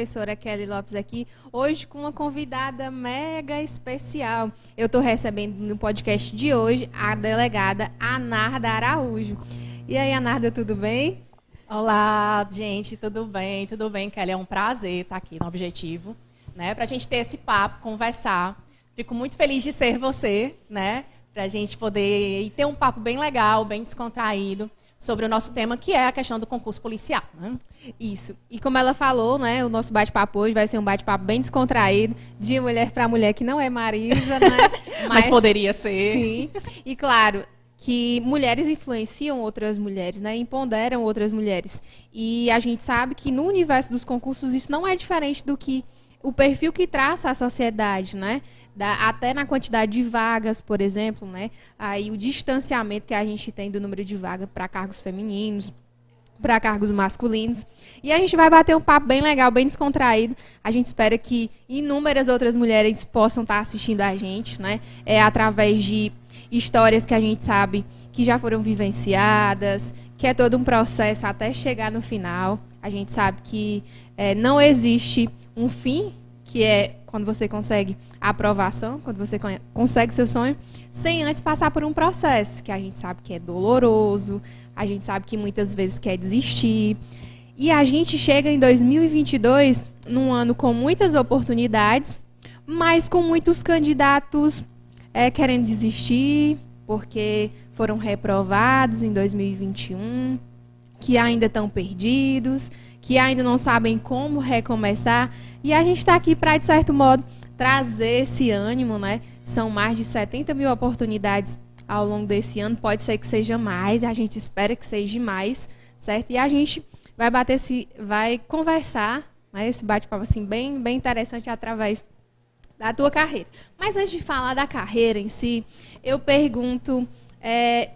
professora Kelly Lopes aqui, hoje com uma convidada mega especial. Eu estou recebendo no podcast de hoje a delegada Anarda Araújo. E aí, Anarda, tudo bem? Olá, gente, tudo bem? Tudo bem, Kelly? É um prazer estar aqui no Objetivo, né? Para a gente ter esse papo, conversar. Fico muito feliz de ser você, né? Para a gente poder ter um papo bem legal, bem descontraído sobre o nosso tema, que é a questão do concurso policial. Né? Isso. E como ela falou, né, o nosso bate-papo hoje vai ser um bate-papo bem descontraído, de mulher para mulher, que não é Marisa, né? Mas, Mas poderia ser. Sim. E claro, que mulheres influenciam outras mulheres, né? Empoderam outras mulheres. E a gente sabe que no universo dos concursos isso não é diferente do que o perfil que traça a sociedade, né? Da, até na quantidade de vagas, por exemplo, né? Aí o distanciamento que a gente tem do número de vagas para cargos femininos, para cargos masculinos. E a gente vai bater um papo bem legal, bem descontraído. A gente espera que inúmeras outras mulheres possam estar assistindo a gente, né? É através de histórias que a gente sabe que já foram vivenciadas, que é todo um processo até chegar no final. A gente sabe que é, não existe um fim, que é quando você consegue a aprovação, quando você consegue seu sonho, sem antes passar por um processo que a gente sabe que é doloroso, a gente sabe que muitas vezes quer desistir. E a gente chega em 2022 num ano com muitas oportunidades, mas com muitos candidatos é, querendo desistir porque foram reprovados em 2021, que ainda estão perdidos, que ainda não sabem como recomeçar. E a gente está aqui para, de certo modo, trazer esse ânimo, né? São mais de 70 mil oportunidades ao longo desse ano. Pode ser que seja mais, a gente espera que seja mais, certo? E a gente vai bater esse, vai conversar, né? Esse bate-papo assim bem, bem interessante através da tua carreira. Mas antes de falar da carreira em si, eu pergunto: é,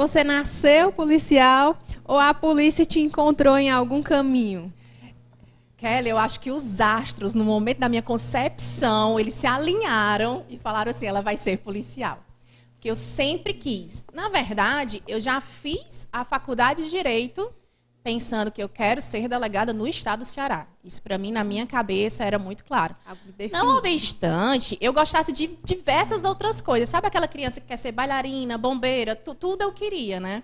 você nasceu policial ou a polícia te encontrou em algum caminho? Kelly, eu acho que os astros, no momento da minha concepção, eles se alinharam e falaram assim: ela vai ser policial. Porque eu sempre quis. Na verdade, eu já fiz a faculdade de Direito pensando que eu quero ser delegada no estado do Ceará. Isso para mim na minha cabeça era muito claro. Não obstante, eu gostasse de diversas outras coisas. Sabe aquela criança que quer ser bailarina, bombeira, tudo eu queria, né?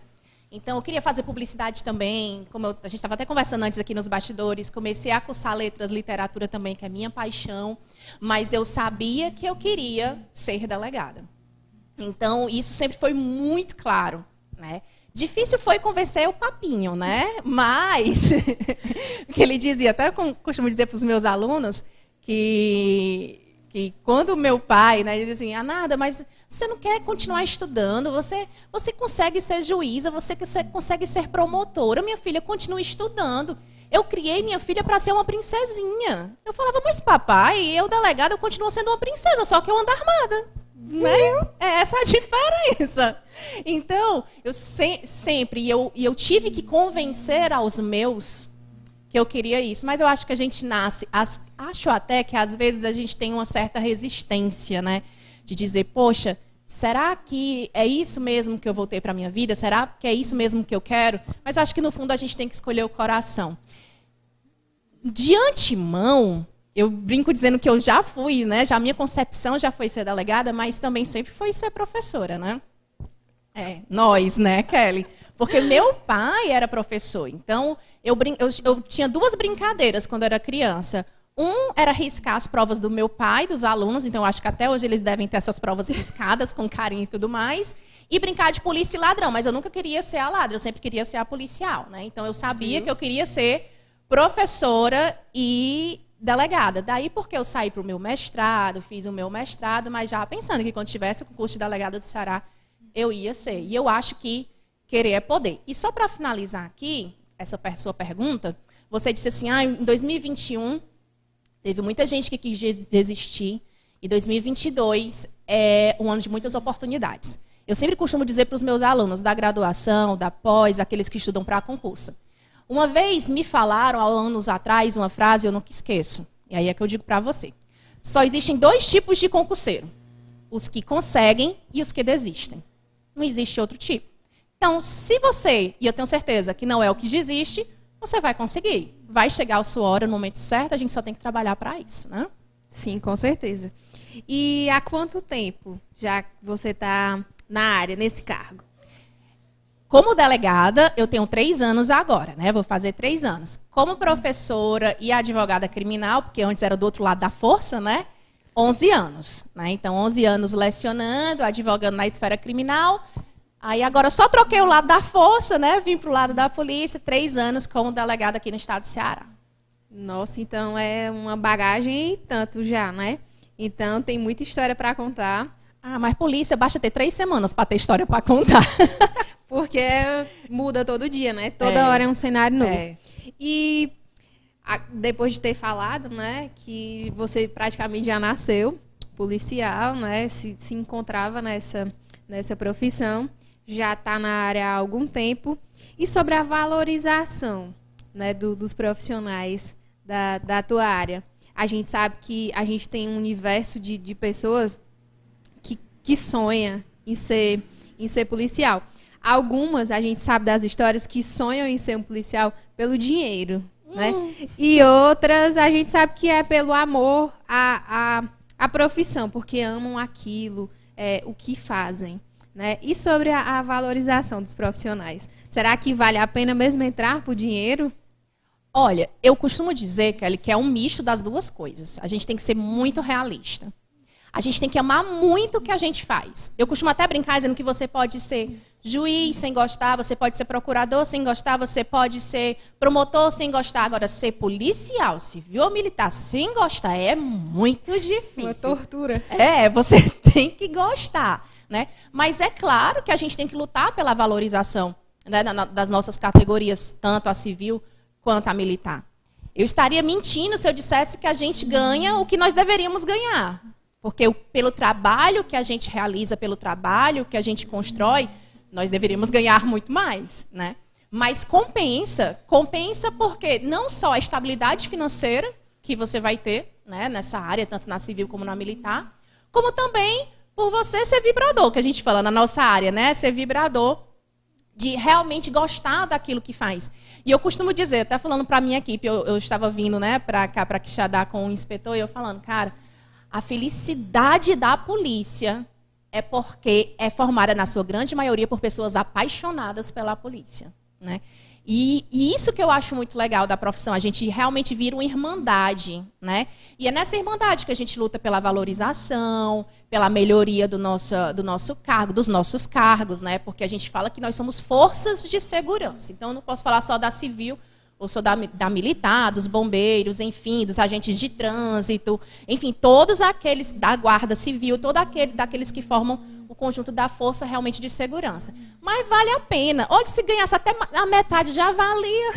Então eu queria fazer publicidade também, como eu, a gente estava até conversando antes aqui nos bastidores, comecei a cursar letras, literatura também, que é minha paixão, mas eu sabia que eu queria ser delegada. Então isso sempre foi muito claro, né? Difícil foi convencer o papinho, né? Mas, que ele dizia, até eu costumo dizer para os meus alunos, que, que quando meu pai, né, ele dizia assim, ah, nada, mas você não quer continuar estudando, você, você consegue ser juíza, você consegue ser promotora, minha filha continua estudando. Eu criei minha filha para ser uma princesinha. Eu falava, mas papai, eu delegado, eu continuo sendo uma princesa, só que eu ando armada. Né? É essa a diferença. Então, eu se, sempre, e eu, eu tive que convencer aos meus que eu queria isso. Mas eu acho que a gente nasce, as, acho até que às vezes a gente tem uma certa resistência, né? De dizer, poxa, será que é isso mesmo que eu vou ter para minha vida? Será que é isso mesmo que eu quero? Mas eu acho que no fundo a gente tem que escolher o coração. De antemão, eu brinco dizendo que eu já fui, né? Já a minha concepção já foi ser delegada, mas também sempre foi ser professora, né? É, nós, né, Kelly? Porque meu pai era professor. Então, eu, eu, eu tinha duas brincadeiras quando eu era criança. Um era riscar as provas do meu pai, dos alunos, então acho que até hoje eles devem ter essas provas riscadas com carinho e tudo mais. E brincar de polícia e ladrão, mas eu nunca queria ser a ladra, eu sempre queria ser a policial, né? Então eu sabia que eu queria ser professora e delegada. Daí porque eu saí para o meu mestrado, fiz o meu mestrado, mas já pensando que quando tivesse o concurso de delegada do Ceará, eu ia ser. E eu acho que querer é poder. E só para finalizar aqui, essa sua pergunta, você disse assim, ah, em 2021 teve muita gente que quis desistir, e 2022 é um ano de muitas oportunidades. Eu sempre costumo dizer para os meus alunos da graduação, da pós, aqueles que estudam para concurso, uma vez me falaram, há anos atrás, uma frase eu nunca esqueço. E aí é que eu digo para você. Só existem dois tipos de concurseiro: os que conseguem e os que desistem. Não existe outro tipo. Então, se você, e eu tenho certeza que não é o que desiste, você vai conseguir. Vai chegar a sua hora no momento certo, a gente só tem que trabalhar para isso, né? Sim, com certeza. E há quanto tempo já você está na área, nesse cargo? Como delegada, eu tenho três anos agora, né? Vou fazer três anos. Como professora e advogada criminal, porque antes era do outro lado da força, né? 11 anos. Né? Então, 11 anos lecionando, advogando na esfera criminal. Aí agora só troquei o lado da força, né? Vim para o lado da polícia, três anos como delegada aqui no estado do Ceará. Nossa, então é uma bagagem tanto já, né? Então tem muita história para contar. Ah, mas polícia basta ter três semanas para ter história para contar. Porque muda todo dia, né? Toda é, hora é um cenário novo. É. E a, depois de ter falado, né, que você praticamente já nasceu policial, né? Se, se encontrava nessa, nessa profissão, já está na área há algum tempo. E sobre a valorização né, do, dos profissionais da, da tua área. A gente sabe que a gente tem um universo de, de pessoas que, sonha em ser, em ser policial. Algumas, a gente sabe das histórias, que sonham em ser um policial pelo dinheiro. Né? Hum. E outras, a gente sabe que é pelo amor à, à, à profissão, porque amam aquilo, é, o que fazem. Né? E sobre a, a valorização dos profissionais? Será que vale a pena mesmo entrar por dinheiro? Olha, eu costumo dizer, Kelly, que é um misto das duas coisas. A gente tem que ser muito realista. A gente tem que amar muito o que a gente faz. Eu costumo até brincar dizendo que você pode ser juiz sem gostar, você pode ser procurador sem gostar, você pode ser promotor sem gostar. Agora, ser policial, civil ou militar sem gostar é muito difícil. Uma tortura. É, você tem que gostar. Né? Mas é claro que a gente tem que lutar pela valorização né, das nossas categorias, tanto a civil quanto a militar. Eu estaria mentindo se eu dissesse que a gente ganha o que nós deveríamos ganhar. Porque pelo trabalho que a gente realiza, pelo trabalho que a gente constrói, nós deveríamos ganhar muito mais, né? Mas compensa, compensa porque não só a estabilidade financeira que você vai ter, né, nessa área, tanto na civil como na militar, como também por você ser vibrador, que a gente fala na nossa área, né? Ser vibrador de realmente gostar daquilo que faz. E eu costumo dizer, até falando para a minha equipe, eu, eu, estava vindo né, para cá, para Quixadá com o inspetor, e eu falando, cara, a felicidade da polícia é porque é formada, na sua grande maioria, por pessoas apaixonadas pela polícia. Né? E, e, isso que eu acho muito legal da profissão, a gente realmente vira uma irmandade, né? E é nessa irmandade que a gente luta pela valorização, pela melhoria do nosso, do nosso cargo, dos nossos cargos, né? Porque a gente fala que nós somos forças de segurança. Então, eu não posso falar só da civil, ou sou da, da militar, dos bombeiros, enfim, dos agentes de trânsito, enfim, todos aqueles da guarda civil, todos aquele, daqueles que formam o conjunto da força realmente de segurança. Mas vale a pena. Olha, se ganhasse até a metade já valia.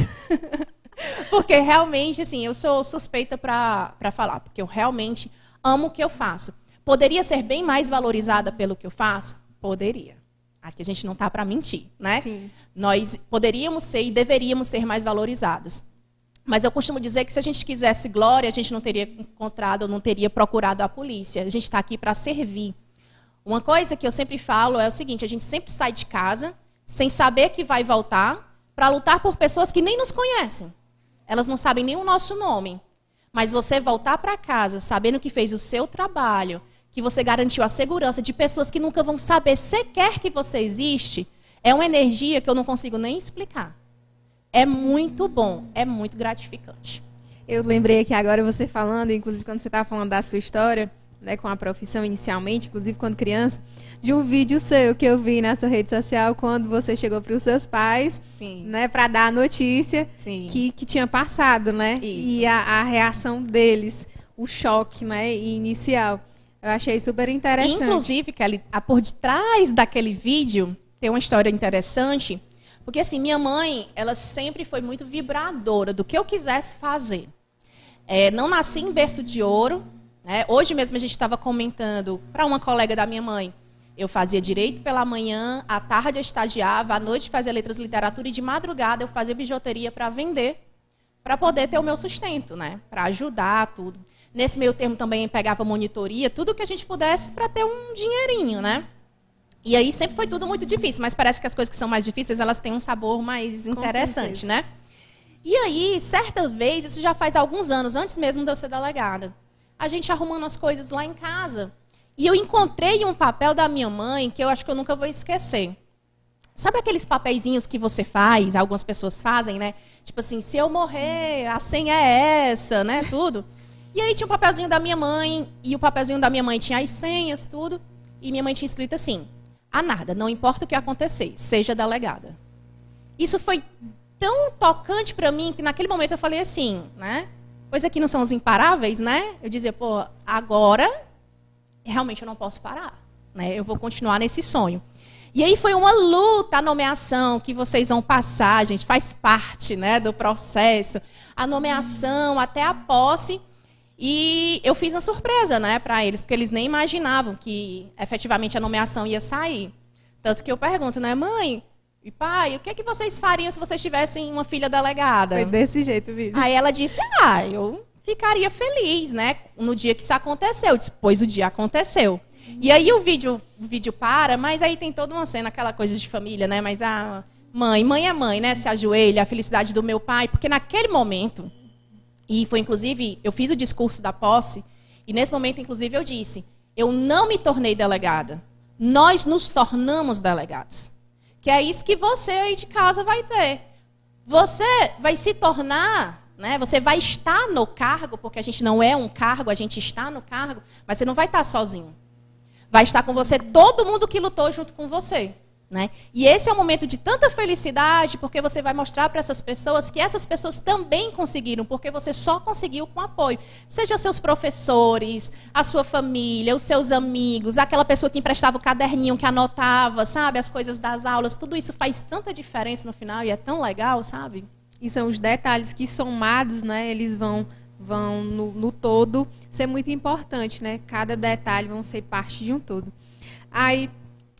porque realmente, assim, eu sou suspeita para falar, porque eu realmente amo o que eu faço. Poderia ser bem mais valorizada pelo que eu faço? Poderia. Aqui a gente não está para mentir, né? Sim. Nós poderíamos ser e deveríamos ser mais valorizados. Mas eu costumo dizer que se a gente quisesse glória, a gente não teria encontrado, não teria procurado a polícia. A gente está aqui para servir. Uma coisa que eu sempre falo é o seguinte: a gente sempre sai de casa sem saber que vai voltar para lutar por pessoas que nem nos conhecem. Elas não sabem nem o nosso nome. Mas você voltar para casa sabendo que fez o seu trabalho, que você garantiu a segurança de pessoas que nunca vão saber sequer que você existe, é uma energia que eu não consigo nem explicar. É muito bom, é muito gratificante. Eu lembrei aqui agora você falando, inclusive quando você estava falando da sua história, né, com a profissão inicialmente, inclusive quando criança, de um vídeo seu que eu vi nessa rede social quando você chegou para os seus pais, Sim. né, para dar a notícia que, que tinha passado, né, Isso. e a, a, reação deles, o choque, né, inicial. Eu achei super interessante. Inclusive, Kelly, por detrás daquele vídeo tem uma história interessante, porque assim, minha mãe, ela sempre foi muito vibradora do que eu quisesse fazer. É, não nasci em berço de ouro, né? Hoje mesmo a gente estava comentando para uma colega da minha mãe. Eu fazia direito pela manhã, à tarde eu estagiava, à noite fazia letras literatura e de madrugada eu fazia bijuteria para vender, para poder ter o meu sustento, né? Para ajudar tudo. Nesse meio termo também pegava monitoria, tudo que a gente pudesse para ter um dinheirinho, né? E aí sempre foi tudo muito difícil, mas parece que as coisas que são mais difíceis, elas têm um sabor mais interessante, né? E aí, certas vezes, isso já faz alguns anos, antes mesmo de eu ser delegada, a gente arrumando as coisas lá em casa. E eu encontrei um papel da minha mãe que eu acho que eu nunca vou esquecer. Sabe aqueles papeizinhos que você faz, algumas pessoas fazem, né? Tipo assim, se eu morrer, a senha é essa, né? Tudo. E aí tinha o papelzinho da minha mãe, e o papelzinho da minha mãe tinha as senhas, tudo. E minha mãe tinha escrito assim: a nada, não importa o que acontecer, seja delegada. Isso foi tão tocante para mim que naquele momento eu falei assim, né? Pois aqui não são os imparáveis, né? Eu dizia, pô, agora realmente eu não posso parar, né? Eu vou continuar nesse sonho. E aí foi uma luta a nomeação que vocês vão passar, gente, faz parte, né, do processo. A nomeação até a posse. E eu fiz a surpresa, né, para eles, porque eles nem imaginavam que efetivamente a nomeação ia sair. Tanto que eu pergunto, né, mãe, e pai, o que, é que vocês fariam se vocês tivessem uma filha delegada? Foi desse jeito, vídeo. Aí ela disse, ah, eu ficaria feliz, né, no dia que isso aconteceu. Depois o dia aconteceu. E aí o vídeo, o vídeo para, mas aí tem toda uma cena, aquela coisa de família, né? Mas a mãe, mãe é mãe, né? Se ajoelha, a felicidade do meu pai, porque naquele momento, e foi inclusive, eu fiz o discurso da posse, e nesse momento, inclusive, eu disse: eu não me tornei delegada. Nós nos tornamos delegados. Que é isso que você aí de casa vai ter. Você vai se tornar, né? Você vai estar no cargo, porque a gente não é um cargo, a gente está no cargo, mas você não vai estar sozinho. Vai estar com você todo mundo que lutou junto com você. Né? E esse é um momento de tanta felicidade, porque você vai mostrar para essas pessoas que essas pessoas também conseguiram, porque você só conseguiu com apoio. Seja seus professores, a sua família, os seus amigos, aquela pessoa que emprestava o caderninho, que anotava, sabe, as coisas das aulas, tudo isso faz tanta diferença no final e é tão legal, sabe? E são os detalhes que somados, né, eles vão vão no, no, todo ser muito importante, né? Cada detalhe vão ser parte de um todo. Aí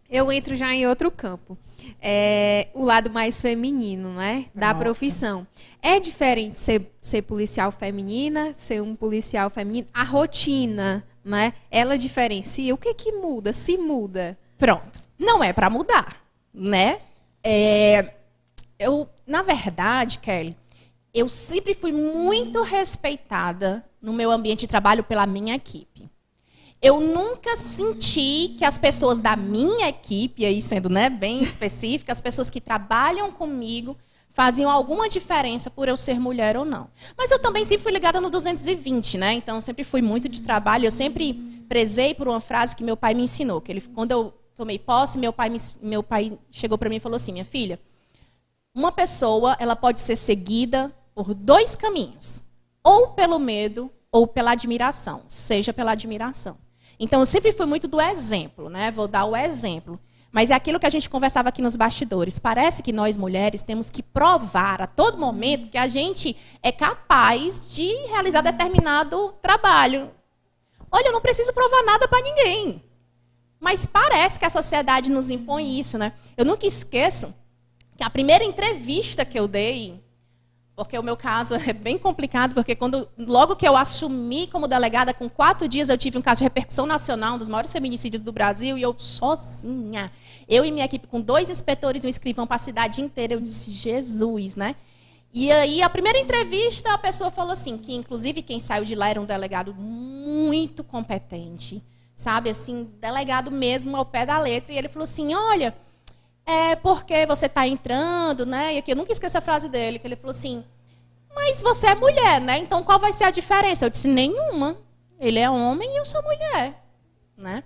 eu entro já em outro campo. É, o lado mais feminino, né? Da Nossa. profissão. É diferente ser, ser policial feminina, ser um policial feminino. A rotina, né? Ela diferencia. O que que muda? Se muda. Pronto. Não é para mudar, né? É, eu, na verdade, Kelly, eu sempre fui muito respeitada no meu ambiente de trabalho pela minha equipe. Eu nunca senti que as pessoas da minha equipe, aí sendo né, bem específica, as pessoas que trabalham comigo, faziam alguma diferença por eu ser mulher ou não. Mas eu também sempre fui ligada no 220, né? Então sempre fui muito de trabalho. Eu sempre prezei por uma frase que meu pai me ensinou, que ele, quando eu tomei posse, meu pai, me, meu pai chegou para mim e falou assim: "Minha filha, uma pessoa, ela pode ser seguida por dois caminhos: ou pelo medo ou pela admiração, seja pela admiração. Então eu sempre fui muito do exemplo, né? Vou dar o exemplo. Mas é aquilo que a gente conversava aqui nos bastidores. Parece que nós mulheres temos que provar a todo momento que a gente é capaz de realizar determinado trabalho. Olha, eu não preciso provar nada para ninguém. Mas parece que a sociedade nos impõe isso, né? Eu nunca esqueço que a primeira entrevista que eu dei porque o meu caso é bem complicado, porque quando logo que eu assumi como delegada, com quatro dias eu tive um caso de repercussão nacional, um dos maiores feminicídios do Brasil, e eu sozinha. Eu e minha equipe, com dois inspetores e um escrivão para a cidade inteira, eu disse, Jesus, né? E aí, a primeira entrevista, a pessoa falou assim, que inclusive quem saiu de lá era um delegado muito competente, sabe? Assim, delegado mesmo ao pé da letra. E ele falou assim, olha, é porque você está entrando, né? E aqui eu nunca esqueço a frase dele, que ele falou assim: Mas você é mulher, né? Então qual vai ser a diferença? Eu disse: Nenhuma. Ele é homem e eu sou mulher, né?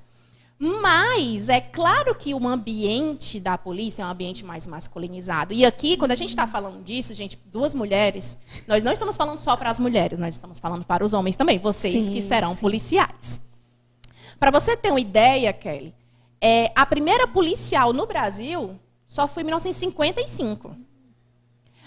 Mas é claro que o ambiente da polícia é um ambiente mais masculinizado. E aqui, quando a gente está falando disso, gente, duas mulheres, nós não estamos falando só para as mulheres, nós estamos falando para os homens também, vocês sim, que serão sim. policiais. Para você ter uma ideia, Kelly, é, a primeira policial no Brasil só foi em 1955.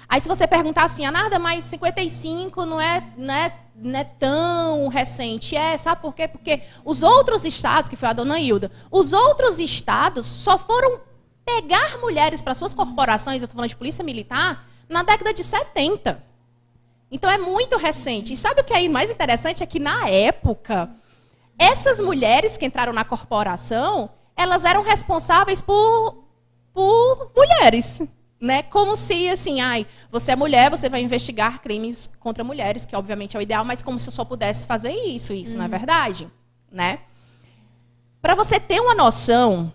Aí se você perguntar assim, ah, nada, mas 55 não é, não, é, não é tão recente. É, sabe por quê? Porque os outros estados, que foi a dona Hilda, os outros estados só foram pegar mulheres para suas corporações, eu estou falando de polícia militar, na década de 70. Então é muito recente. E sabe o que é mais interessante? É que na época, essas mulheres que entraram na corporação, elas eram responsáveis por, por mulheres. Né? Como se, assim, ai, você é mulher, você vai investigar crimes contra mulheres, que obviamente é o ideal, mas como se eu só pudesse fazer isso. Isso uhum. não é verdade, né? Para você ter uma noção,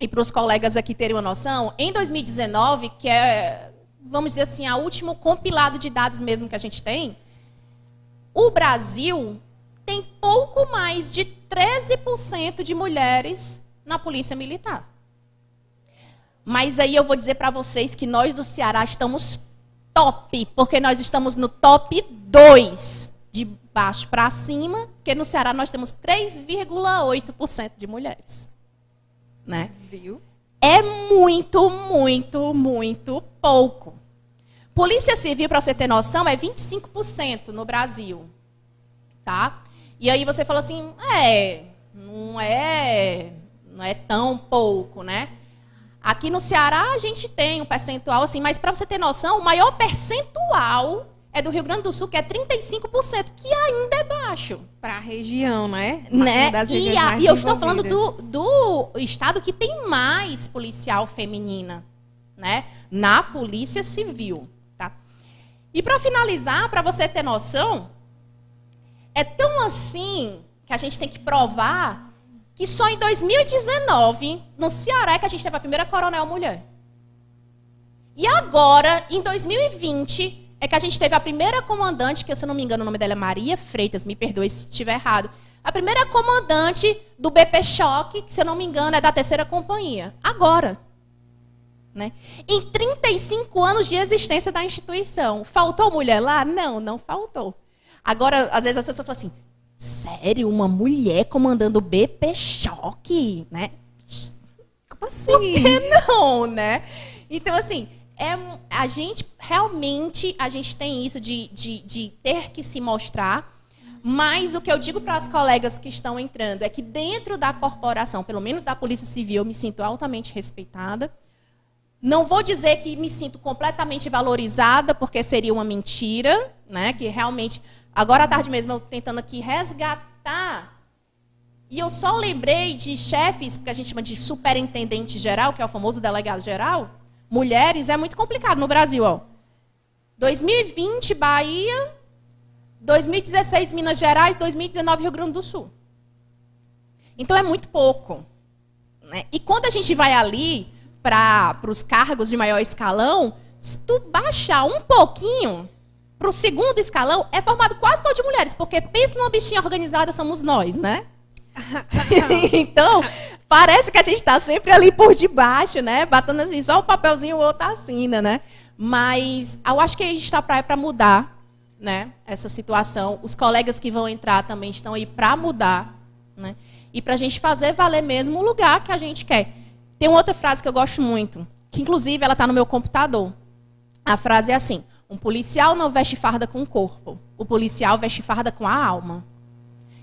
e para os colegas aqui terem uma noção, em 2019, que é, vamos dizer assim, o último compilado de dados mesmo que a gente tem, o Brasil tem pouco mais de 13% de mulheres na polícia militar. Mas aí eu vou dizer para vocês que nós do Ceará estamos top, porque nós estamos no top 2, de baixo para cima, porque no Ceará nós temos 3,8% de mulheres. Né? Viu? É muito, muito, muito pouco. Polícia Civil, para você ter noção, é 25% no Brasil. Tá? E aí você fala assim, é, não é, não é tão pouco, né? Aqui no Ceará a gente tem um percentual assim, mas para você ter noção, o maior percentual é do Rio Grande do Sul, que é 35%, que ainda é baixo. Para a região, né? né? e, a, e eu estou falando do, do estado que tem mais policial feminina, né? Na Polícia Civil, tá? E para finalizar, para você ter noção, é tão assim que a gente tem que provar que só em 2019, no Ceará, é que a gente teve a primeira coronel mulher. E agora, em 2020, é que a gente teve a primeira comandante, que se eu não me engano o nome dela é Maria Freitas, me perdoe se estiver errado. A primeira comandante do BP Choque, que se eu não me engano é da terceira companhia. Agora. Né? Em 35 anos de existência da instituição. Faltou mulher lá? Não, não faltou. Agora, às vezes as pessoas falam assim: sério, uma mulher comandando BP Choque? Né? Como assim? Por que não, né? Então, assim, é, a gente realmente a gente tem isso de, de, de ter que se mostrar. Mas o que eu digo para as colegas que estão entrando é que dentro da corporação, pelo menos da Polícia Civil, eu me sinto altamente respeitada. Não vou dizer que me sinto completamente valorizada, porque seria uma mentira, né? Que realmente. Agora à tarde mesmo eu tentando aqui resgatar. E eu só lembrei de chefes, que a gente chama de superintendente geral, que é o famoso delegado geral, mulheres, é muito complicado no Brasil. Ó. 2020, Bahia. 2016, Minas Gerais. 2019, Rio Grande do Sul. Então é muito pouco. Né? E quando a gente vai ali para os cargos de maior escalão, se tu baixar um pouquinho para o segundo escalão, é formado quase todo de mulheres, porque pensa numa bichinha organizada, somos nós, né? então, parece que a gente está sempre ali por debaixo, né? Batendo assim, só o papelzinho o outro assina, né? Mas eu acho que a gente está para mudar né, essa situação. Os colegas que vão entrar também estão aí para mudar. Né? E para a gente fazer valer mesmo o lugar que a gente quer. Tem uma outra frase que eu gosto muito, que inclusive ela está no meu computador. A frase é assim: um policial não veste farda com o corpo, o policial veste farda com a alma.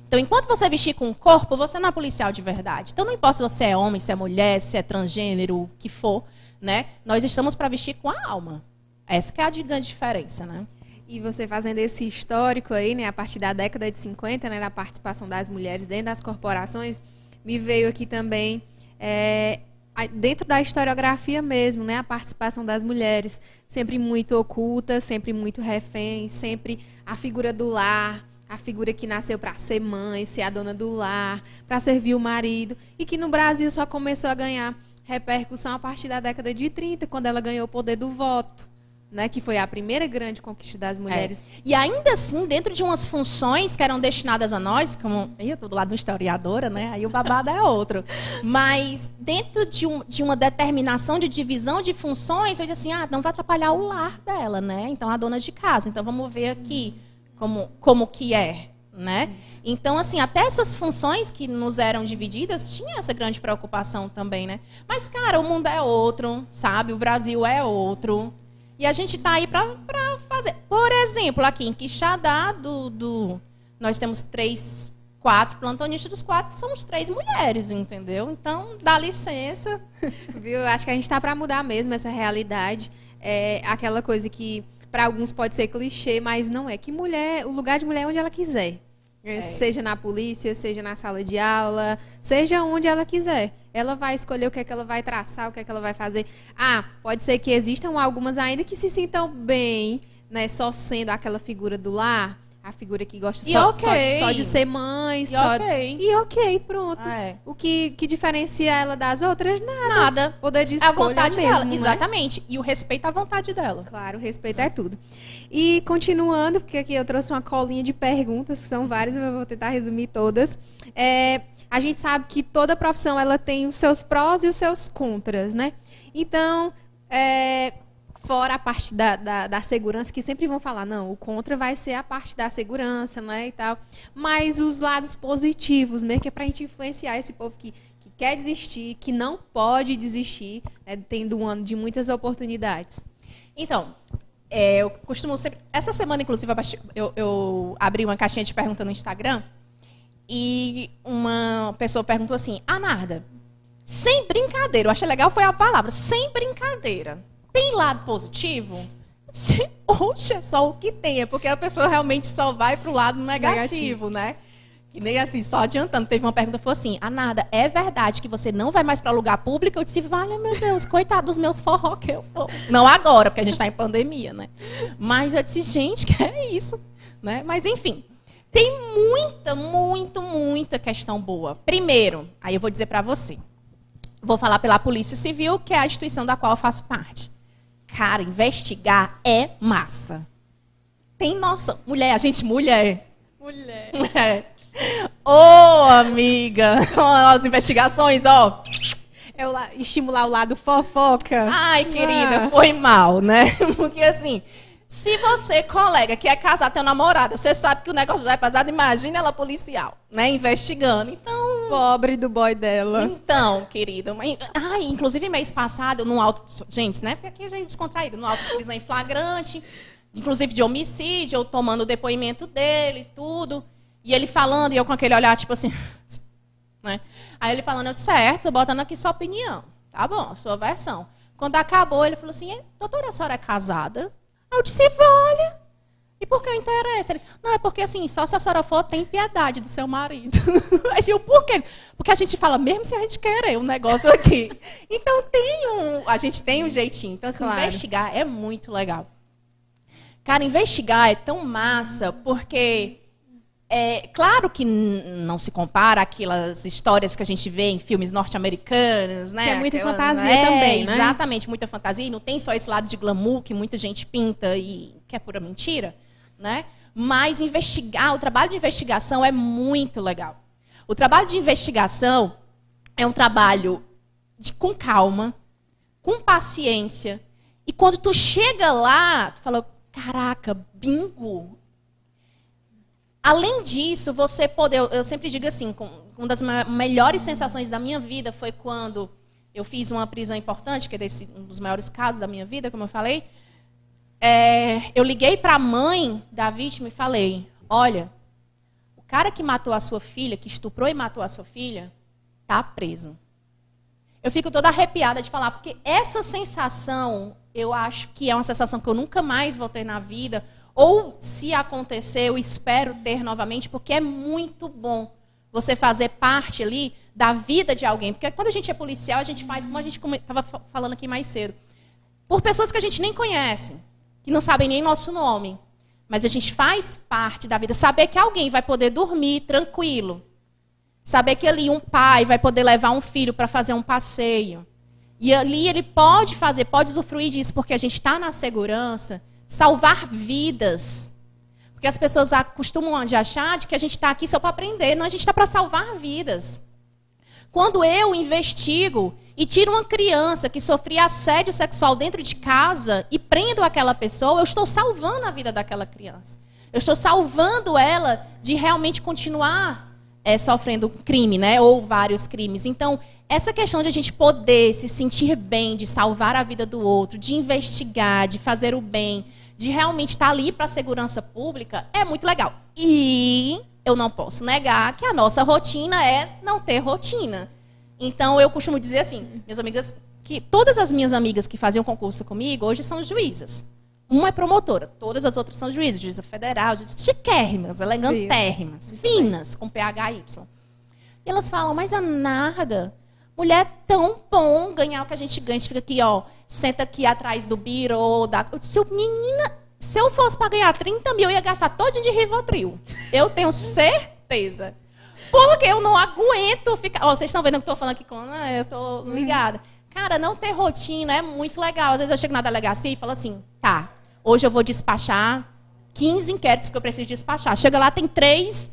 Então, enquanto você vestir com o corpo, você não é policial de verdade. Então, não importa se você é homem, se é mulher, se é transgênero, o que for, né? Nós estamos para vestir com a alma. Essa é a grande diferença, né? E você fazendo esse histórico aí, né, a partir da década de 50, né, na participação das mulheres dentro das corporações, me veio aqui também é, dentro da historiografia mesmo, né, a participação das mulheres sempre muito oculta, sempre muito refém, sempre a figura do lar, a figura que nasceu para ser mãe, ser a dona do lar, para servir o marido, e que no Brasil só começou a ganhar repercussão a partir da década de 30, quando ela ganhou o poder do voto. Né, que foi a primeira grande conquista das mulheres. É. E ainda assim, dentro de umas funções que eram destinadas a nós, como eu estou do lado de uma historiadora, né, aí o babado é outro. Mas dentro de, um, de, uma determinação de divisão de funções, eu disse assim, ah, não vai atrapalhar o lar dela, né? Então a dona de casa. Então vamos ver aqui como, como que é. Né? Então, assim, até essas funções que nos eram divididas, tinha essa grande preocupação também, né? Mas, cara, o mundo é outro, sabe? O Brasil é outro. E a gente está aí para fazer. Por exemplo, aqui em Quixadá, do, do, nós temos três, quatro plantonistas, dos quatro somos três mulheres, entendeu? Então, dá licença. Viu? Acho que a gente está para mudar mesmo essa realidade. É aquela coisa que para alguns pode ser clichê, mas não é. Que mulher, o lugar de mulher é onde ela quiser. É. Seja na polícia, seja na sala de aula, seja onde ela quiser. Ela vai escolher o que é que ela vai traçar, o que é que ela vai fazer. Ah, pode ser que existam algumas ainda que se sintam bem, né, só sendo aquela figura do lar, a figura que gosta só, okay. só, só, de ser mãe, e só okay. e ok, pronto. Ah, é. O que, que diferencia ela das outras nada. Nada. Poder de escolha a vontade mesmo, dela, né? exatamente. E o respeito à vontade dela. Claro, o respeito é tudo. E continuando, porque aqui eu trouxe uma colinha de perguntas, que são várias, eu vou tentar resumir todas. É, a gente sabe que toda profissão ela tem os seus prós e os seus contras, né? Então, é, fora a parte da, da, da, segurança, que sempre vão falar, não, o contra vai ser a parte da segurança, né, e tal. Mas os lados positivos, mesmo que é para a gente influenciar esse povo que, que quer desistir, que não pode desistir, né, tendo um ano de muitas oportunidades. Então, é, eu costumo sempre... Essa semana, inclusive, eu, eu abri uma caixinha de perguntas no Instagram e uma pessoa perguntou assim, Anarda, sem brincadeira, eu achei legal foi a palavra, sem brincadeira tem lado positivo? Oxe, é só o que tem. É porque a pessoa realmente só vai para o lado negativo, negativo, né? Que nem assim, só adiantando. Teve uma pergunta, foi assim, Anada, é verdade que você não vai mais para lugar público? Eu disse, vale, meu Deus, coitado dos meus forró que eu vou. Não agora, porque a gente está em pandemia, né? Mas eu disse, gente, que é isso? Né? Mas enfim, tem muita, muito, muita questão boa. Primeiro, aí eu vou dizer para você. Vou falar pela Polícia Civil, que é a instituição da qual eu faço parte. Cara, investigar é massa. Tem noção. Mulher, a gente mulher. Mulher. Mulher. Ô, oh, amiga. As investigações, ó. É o estimular o lado fofoca. Ai, querida, ah. foi mal, né? Porque assim, se você, colega, que é casado, tem namorada, você sabe que o negócio já é pesado, imagina ela policial, né? Investigando. Então. Pobre do boy dela. Então, querida. Ai, inclusive, mês passado, no alto. Gente, né? Porque aqui a gente é descontraído, no alto de prisão em flagrante, inclusive de homicídio, eu tomando o depoimento dele, tudo. E ele falando, e eu com aquele olhar, tipo assim. Né? Aí ele falando, eu disse, certo, botando aqui sua opinião. Tá bom, sua versão. Quando acabou, ele falou assim: doutora, a senhora é casada? Aí eu disse, vale. E por que interessa? Ele, não, é porque assim, só se a senhora for, tem piedade do seu marido. Aí eu, por quê? Porque a gente fala, mesmo se a gente querer um negócio aqui. Então tem um. A gente tem um jeitinho. Então, assim, claro. investigar é muito legal. Cara, investigar é tão massa, porque é claro que não se compara aquelas histórias que a gente vê em filmes norte-americanos, né? Que é muita Aquela, fantasia é, também, né? Exatamente, muita fantasia. E não tem só esse lado de glamour que muita gente pinta e que é pura mentira, né? Mas investigar, o trabalho de investigação é muito legal. O trabalho de investigação é um trabalho de, com calma, com paciência. E quando tu chega lá, tu fala, caraca, bingo, Além disso, você poder, eu sempre digo assim, uma das melhores sensações da minha vida foi quando eu fiz uma prisão importante, que é desse, um dos maiores casos da minha vida, como eu falei. É, eu liguei para a mãe da vítima e falei: Olha, o cara que matou a sua filha, que estuprou e matou a sua filha, está preso. Eu fico toda arrepiada de falar, porque essa sensação, eu acho que é uma sensação que eu nunca mais vou ter na vida, ou, se acontecer, eu espero ter novamente, porque é muito bom você fazer parte ali da vida de alguém. Porque quando a gente é policial, a gente faz, como a gente estava falando aqui mais cedo, por pessoas que a gente nem conhece, que não sabem nem nosso nome. Mas a gente faz parte da vida. Saber que alguém vai poder dormir tranquilo. Saber que ali um pai vai poder levar um filho para fazer um passeio. E ali ele pode fazer, pode usufruir disso, porque a gente está na segurança salvar vidas. Porque as pessoas costumam de achar de que a gente está aqui só para aprender. Não, a gente está para salvar vidas. Quando eu investigo e tiro uma criança que sofria assédio sexual dentro de casa e prendo aquela pessoa, eu estou salvando a vida daquela criança. Eu estou salvando ela de realmente continuar é, sofrendo crime, né? Ou vários crimes. Então, essa questão de a gente poder se sentir bem, de salvar a vida do outro, de investigar, de fazer o bem, de realmente estar ali para a segurança pública, é muito legal. E eu não posso negar que a nossa rotina é não ter rotina. Então eu costumo dizer assim, minhas amigas, que todas as minhas amigas que faziam concurso comigo hoje são juízas. Uma é promotora, todas as outras são juízes, juíza federal, juízes chiquérrimas, elegantérrimas, finas, com PHY. E elas falam, mas a Narda, mulher é tão bom ganhar o que a gente ganha. A gente fica aqui, ó, senta aqui atrás do biro. Da... Se, menina, se eu fosse para ganhar 30 mil, eu ia gastar todo de Rivotril. Eu tenho certeza. Porque eu não aguento ficar. Ó, vocês estão vendo que eu estou falando aqui com. Eu estou ligada. Cara, não ter rotina é muito legal. Às vezes eu chego na delegacia e falo assim: tá, hoje eu vou despachar 15 inquéritos que eu preciso despachar. Chega lá, tem três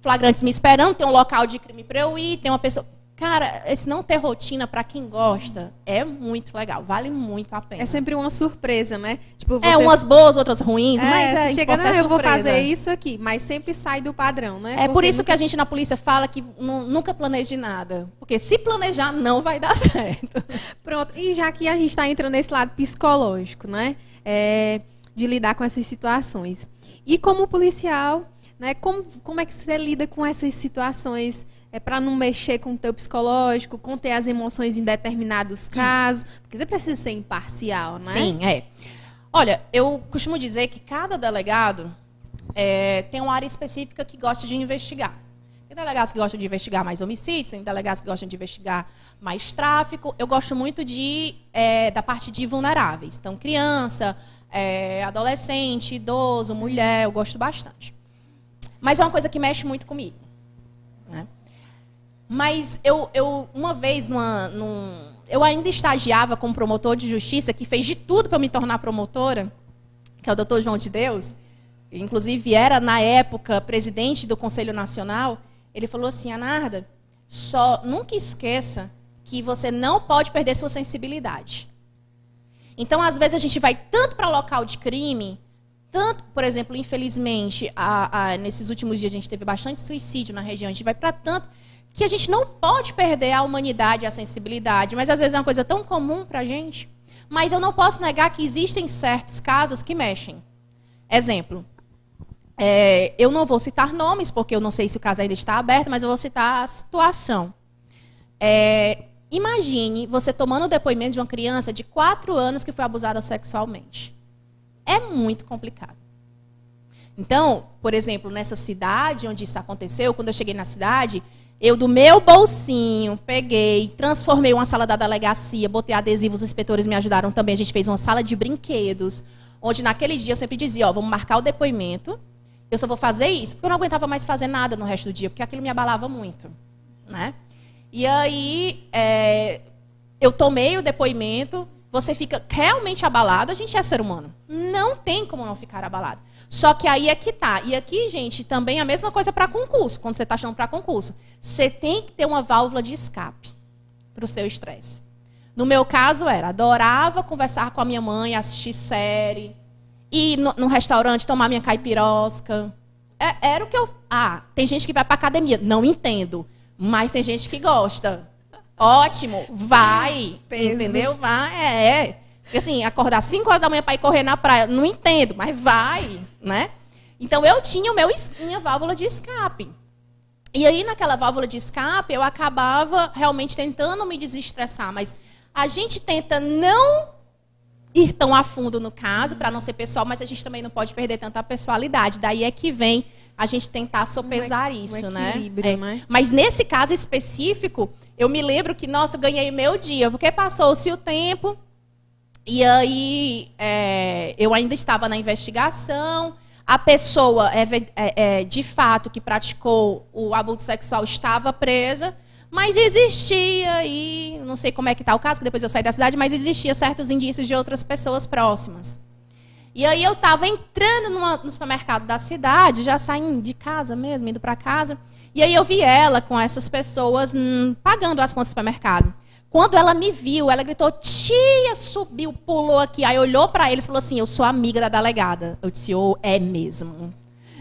flagrantes me esperando, tem um local de crime para eu ir, tem uma pessoa. Cara, esse não ter rotina para quem gosta é muito legal, vale muito a pena. É sempre uma surpresa, né? Tipo, você... É umas boas, outras ruins, é, mas é, chega, não, eu vou fazer isso aqui, mas sempre sai do padrão, né? É Porque por isso que a gente na polícia fala que nunca planeje nada, porque se planejar não vai dar certo. Pronto. E já que a gente está entrando nesse lado psicológico, né? É, de lidar com essas situações. E como policial, né? Como, como é que você lida com essas situações? É para não mexer com o teu psicológico, conter as emoções em determinados casos, porque você precisa ser imparcial, né? Sim, é. Olha, eu costumo dizer que cada delegado é, tem uma área específica que gosta de investigar. Tem delegados que gostam de investigar mais homicídios, tem delegados que gostam de investigar mais tráfico. Eu gosto muito de, é, da parte de vulneráveis. Então, criança, é, adolescente, idoso, mulher, eu gosto bastante. Mas é uma coisa que mexe muito comigo. Né? Mas eu, eu uma vez, numa, num, eu ainda estagiava como promotor de justiça, que fez de tudo para me tornar promotora, que é o doutor João de Deus, inclusive era, na época, presidente do Conselho Nacional. Ele falou assim, Anarda, só nunca esqueça que você não pode perder sua sensibilidade. Então, às vezes, a gente vai tanto para local de crime tanto, por exemplo, infelizmente, a, a, nesses últimos dias a gente teve bastante suicídio na região, a gente vai para tanto que a gente não pode perder a humanidade a sensibilidade, mas às vezes é uma coisa tão comum para a gente. Mas eu não posso negar que existem certos casos que mexem. Exemplo, é, eu não vou citar nomes, porque eu não sei se o caso ainda está aberto, mas eu vou citar a situação. É, imagine você tomando o depoimento de uma criança de 4 anos que foi abusada sexualmente é muito complicado. Então, por exemplo, nessa cidade onde isso aconteceu, quando eu cheguei na cidade, eu do meu bolsinho peguei, transformei uma sala da delegacia, botei adesivos, os inspetores me ajudaram também. A gente fez uma sala de brinquedos, onde naquele dia eu sempre dizia, ó, vamos marcar o depoimento. Eu só vou fazer isso, porque eu não aguentava mais fazer nada no resto do dia, porque aquilo me abalava muito, né? E aí, é, eu tomei o depoimento, você fica realmente abalado, a gente é ser humano. Não tem como não ficar abalado. Só que aí é que tá. E aqui, gente, também a mesma coisa para concurso, quando você está achando para concurso. Você tem que ter uma válvula de escape para o seu estresse. No meu caso era, adorava conversar com a minha mãe, assistir série, ir no, no restaurante tomar minha caipirosca. É, era o que eu. Ah, tem gente que vai para academia. Não entendo. Mas tem gente que gosta. Ótimo, vai. Peso. Entendeu? Vai, é. Porque assim, acordar 5 horas da manhã para ir correr na praia, não entendo, mas vai, né? Então eu tinha o meu minha válvula de escape. E aí naquela válvula de escape eu acabava realmente tentando me desestressar, mas a gente tenta não ir tão a fundo no caso para não ser pessoal, mas a gente também não pode perder tanta pessoalidade. Daí é que vem a gente tentar sopesar um, isso, um né? É. né? Mas nesse caso específico, eu me lembro que, nossa, eu ganhei meu dia, porque passou-se o tempo, e aí é, eu ainda estava na investigação, a pessoa, é, é, é, de fato, que praticou o abuso sexual estava presa, mas existia, e não sei como é que está o caso, que depois eu saí da cidade, mas existia certos indícios de outras pessoas próximas. E aí eu estava entrando numa, no supermercado da cidade, já saindo de casa mesmo, indo para casa, e aí eu vi ela com essas pessoas hum, pagando as contas do supermercado. Quando ela me viu, ela gritou: "Tia, subiu, pulou aqui". Aí olhou para eles e falou assim: "Eu sou amiga da delegada". Eu disse: "Oh, é mesmo".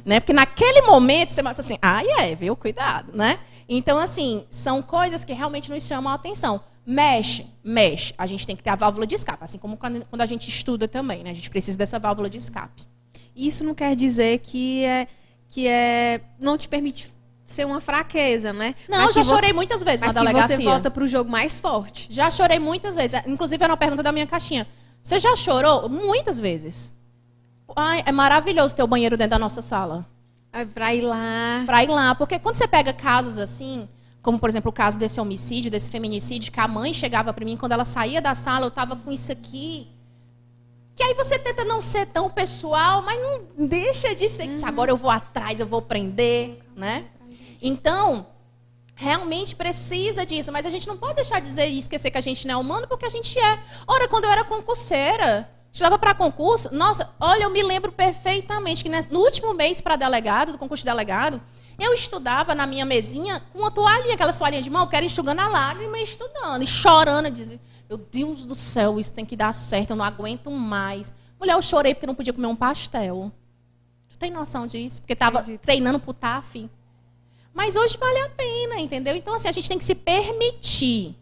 Né? Porque naquele momento você mata assim: "Ah, é, viu? Cuidado", né? Então assim, são coisas que realmente nos chamam a atenção. Mexe, mexe. A gente tem que ter a válvula de escape, assim como quando a gente estuda também, né? A gente precisa dessa válvula de escape. Isso não quer dizer que é que é não te permite ser uma fraqueza, né? Não, mas já chorei você, muitas vezes na delegacia. você volta para o jogo mais forte. Já chorei muitas vezes. Inclusive, era uma pergunta da minha caixinha. Você já chorou? Muitas vezes. Ai, é maravilhoso ter o banheiro dentro da nossa sala. É pra ir lá. Pra ir lá. Porque quando você pega casos assim, como por exemplo o caso desse homicídio, desse feminicídio, que a mãe chegava para mim, quando ela saía da sala, eu tava com isso aqui. Que aí você tenta não ser tão pessoal, mas não deixa de ser isso. Agora eu vou atrás, eu vou prender, né? Então, realmente precisa disso, mas a gente não pode deixar de dizer e esquecer que a gente não é humano, porque a gente é. Ora, quando eu era concurseira, estava para concurso, nossa, olha, eu me lembro perfeitamente que no último mês para delegado, do concurso de delegado, eu estudava na minha mesinha com uma toalhinha, aquela toalhinha de mão, que era enxugando a lágrima e estudando, e chorando, dizia, meu Deus do céu, isso tem que dar certo, eu não aguento mais. Mulher, eu chorei porque não podia comer um pastel. Tu tem noção disso? Porque estava treinando pro TAF. Mas hoje vale a pena, entendeu? Então, assim, a gente tem que se permitir.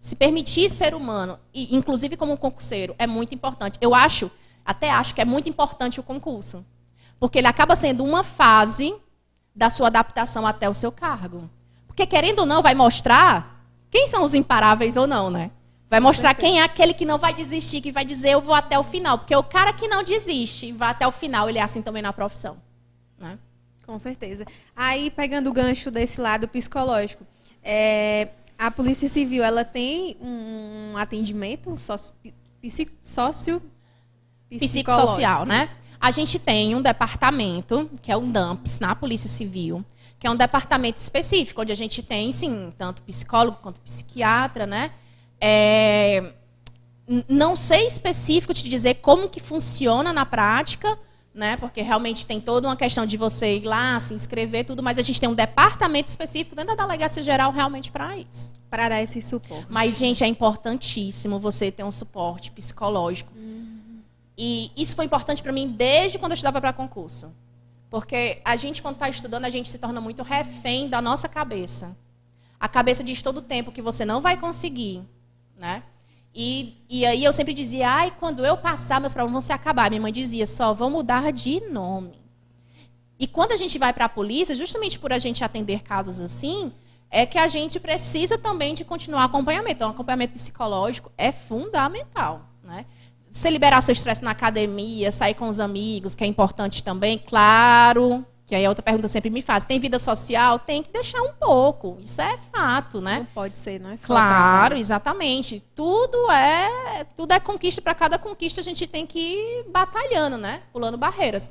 Se permitir ser humano, e inclusive como concurseiro, é muito importante. Eu acho, até acho que é muito importante o concurso. Porque ele acaba sendo uma fase da sua adaptação até o seu cargo. Porque, querendo ou não, vai mostrar quem são os imparáveis ou não, né? Vai mostrar quem é aquele que não vai desistir, que vai dizer eu vou até o final. Porque o cara que não desiste, vai até o final, ele é assim também na profissão. Né? Com certeza. Aí, pegando o gancho desse lado psicológico, é, a Polícia Civil, ela tem um atendimento sócio, sócio psicossocial, né? A gente tem um departamento, que é o DAMPS, na Polícia Civil, que é um departamento específico, onde a gente tem, sim, tanto psicólogo quanto psiquiatra, né? É, não sei específico te dizer como que funciona na prática, né? Porque realmente tem toda uma questão de você ir lá, se inscrever, tudo, mas a gente tem um departamento específico dentro da delegacia geral realmente para isso. Para dar esse suporte. Mas, gente, é importantíssimo você ter um suporte psicológico. Uhum. E isso foi importante para mim desde quando eu estudava para concurso. Porque a gente, quando está estudando, a gente se torna muito refém da nossa cabeça. A cabeça diz todo o tempo que você não vai conseguir, né? E, e aí eu sempre dizia, ai, quando eu passar, meus problemas vão se acabar. Minha mãe dizia, só vão mudar de nome. E quando a gente vai para a polícia, justamente por a gente atender casos assim, é que a gente precisa também de continuar acompanhamento. Então, acompanhamento psicológico é fundamental. Né? Você liberar seu estresse na academia, sair com os amigos, que é importante também, claro. Que aí a outra pergunta sempre me faz: tem vida social? Tem que deixar um pouco. Isso é fato, né? Não pode ser, não é só Claro, exatamente. Tudo é, tudo é conquista. Para cada conquista a gente tem que ir batalhando, né? Pulando barreiras.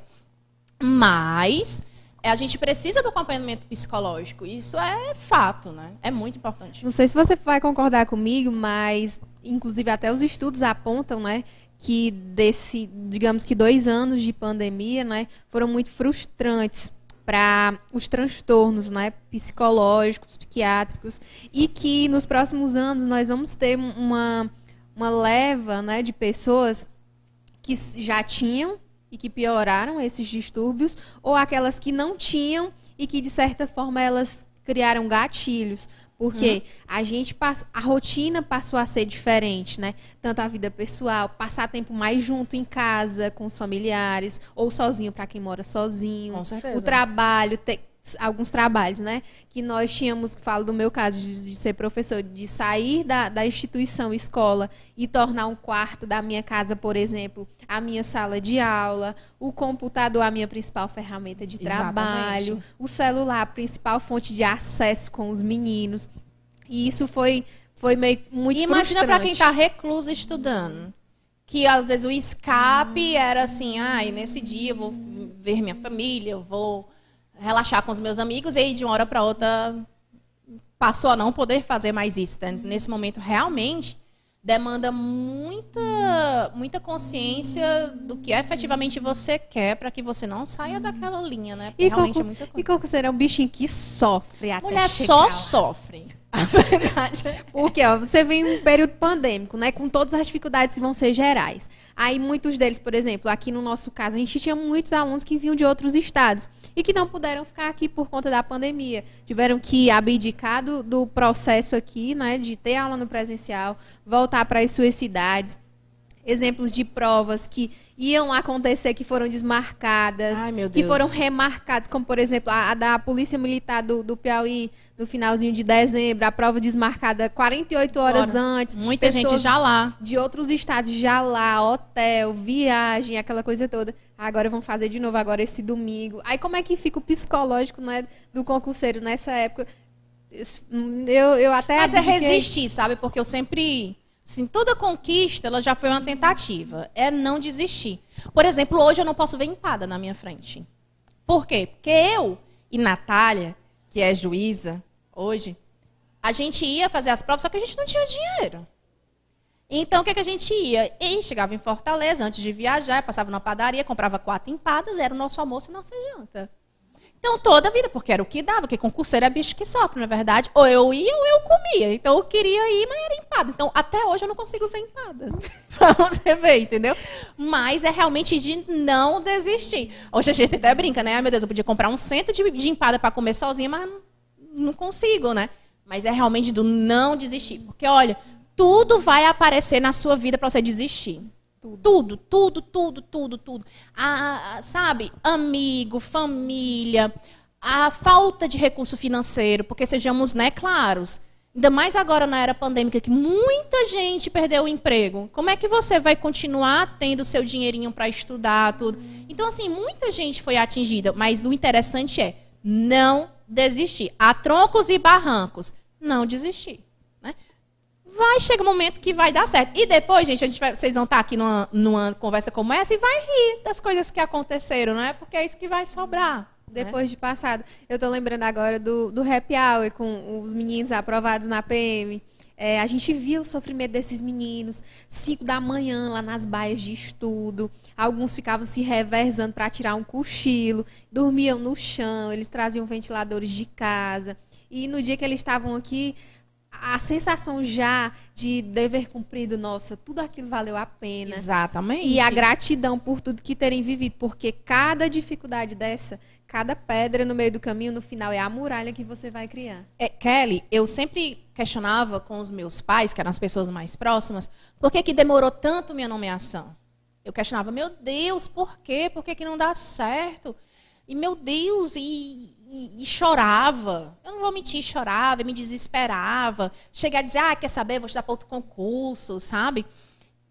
Mas é, a gente precisa do acompanhamento psicológico. Isso é fato, né? É muito importante. Não sei se você vai concordar comigo, mas inclusive até os estudos apontam, né, que desse, digamos que dois anos de pandemia, né, foram muito frustrantes para os transtornos, né, psicológicos, psiquiátricos, e que nos próximos anos nós vamos ter uma, uma leva, né, de pessoas que já tinham e que pioraram esses distúrbios, ou aquelas que não tinham e que de certa forma elas criaram gatilhos porque uhum. a gente passa, a rotina passou a ser diferente, né? Tanto a vida pessoal, passar tempo mais junto em casa com os familiares ou sozinho para quem mora sozinho. Com certeza. O trabalho, ter, alguns trabalhos, né? Que nós tínhamos, falo do meu caso, de, de ser professor, de sair da, da, instituição escola e tornar um quarto da minha casa, por exemplo, a minha sala de aula, o computador a minha principal ferramenta de trabalho, Exatamente. o celular a principal fonte de acesso com os meninos. E isso foi, foi meio muito Imagina para quem está recluso estudando. Que às vezes o escape era assim, ah, nesse dia eu vou ver minha família, eu vou relaxar com os meus amigos e aí de uma hora para outra passou a não poder fazer mais isso. Né? Nesse momento, realmente demanda muita muita consciência do que efetivamente você quer para que você não saia daquela linha, né? Porque e realmente é muita coisa. E concurseiro é um bichinho que sofre até Mulher só sofre. A verdade. É Porque ó, você vem um período pandêmico, né, com todas as dificuldades que vão ser gerais. Aí muitos deles, por exemplo, aqui no nosso caso, a gente tinha muitos alunos que vinham de outros estados e que não puderam ficar aqui por conta da pandemia. Tiveram que abdicar do, do processo aqui, né, de ter aula no presencial, voltar para as suas cidades. Exemplos de provas que iam acontecer que foram desmarcadas, Ai, que foram remarcadas, como por exemplo a, a da Polícia Militar do, do Piauí no finalzinho de dezembro, a prova desmarcada 48 horas Ora, antes. Muita gente já lá. de outros estados, já lá, hotel, viagem, aquela coisa toda. Agora vão fazer de novo agora esse domingo. Aí como é que fica o psicológico né, do concurseiro nessa época? Eu, eu até Mas é resistir, sabe? Porque eu sempre. Assim, toda conquista, ela já foi uma tentativa. É não desistir. Por exemplo, hoje eu não posso ver empada na minha frente. Por quê? Porque eu e Natália, que é juíza hoje, a gente ia fazer as provas, só que a gente não tinha dinheiro. Então, o que, que a gente ia? E chegava em Fortaleza, antes de viajar, passava na padaria, comprava quatro empadas, era o nosso almoço e nossa janta. Então, toda a vida, porque era o que dava, porque concurseiro é bicho que sofre, na verdade. Ou eu ia ou eu comia. Então, eu queria ir, mas era empada. Então, até hoje eu não consigo ver empada. pra você ver, entendeu? Mas é realmente de não desistir. Hoje a gente até brinca, né? Ai, meu Deus, eu podia comprar um cento de, de empada para comer sozinha, mas não, não consigo, né? Mas é realmente do não desistir. Porque, olha, tudo vai aparecer na sua vida para você desistir. Tudo, tudo, tudo, tudo, tudo. A, a- sabe, amigo, família, a falta de recurso financeiro, porque sejamos, né, claros. Ainda mais agora na era pandêmica, que muita gente perdeu o emprego. Como é que você vai continuar tendo seu dinheirinho para estudar, tudo? Então, assim, muita gente foi atingida, mas o interessante é não desistir. A troncos e barrancos, não desistir. Vai chegar um momento que vai dar certo. E depois, gente, a gente vai- vocês vão estar aqui numa, numa conversa como essa e vai rir das coisas que aconteceram, não é? Porque é isso que vai sobrar. né? Depois de passado. Eu tô lembrando agora do, do happy hour com os meninos aprovados na PM. É, a gente via o sofrimento desses meninos, 5 da manhã lá nas baias de estudo. Alguns ficavam se revezando para tirar um cochilo, dormiam no chão, eles traziam ventiladores de casa. E no dia que eles estavam aqui, a sensação já de dever cumprido, nossa, tudo aquilo valeu a pena. Exatamente. E a gratidão por tudo que terem vivido, porque cada dificuldade dessa, cada pedra no meio do caminho, no final, é a muralha que você vai criar. É, Kelly, eu sempre questionava com os meus pais, que eram as pessoas mais próximas, por que, que demorou tanto minha nomeação? Eu questionava, meu Deus, por quê? Por que, que não dá certo? E, meu Deus, e, e- chorava. Eu não vou mentir, chorava, me desesperava. Cheguei a dizer, ah, quer saber, vou estudar para outro concurso, sabe?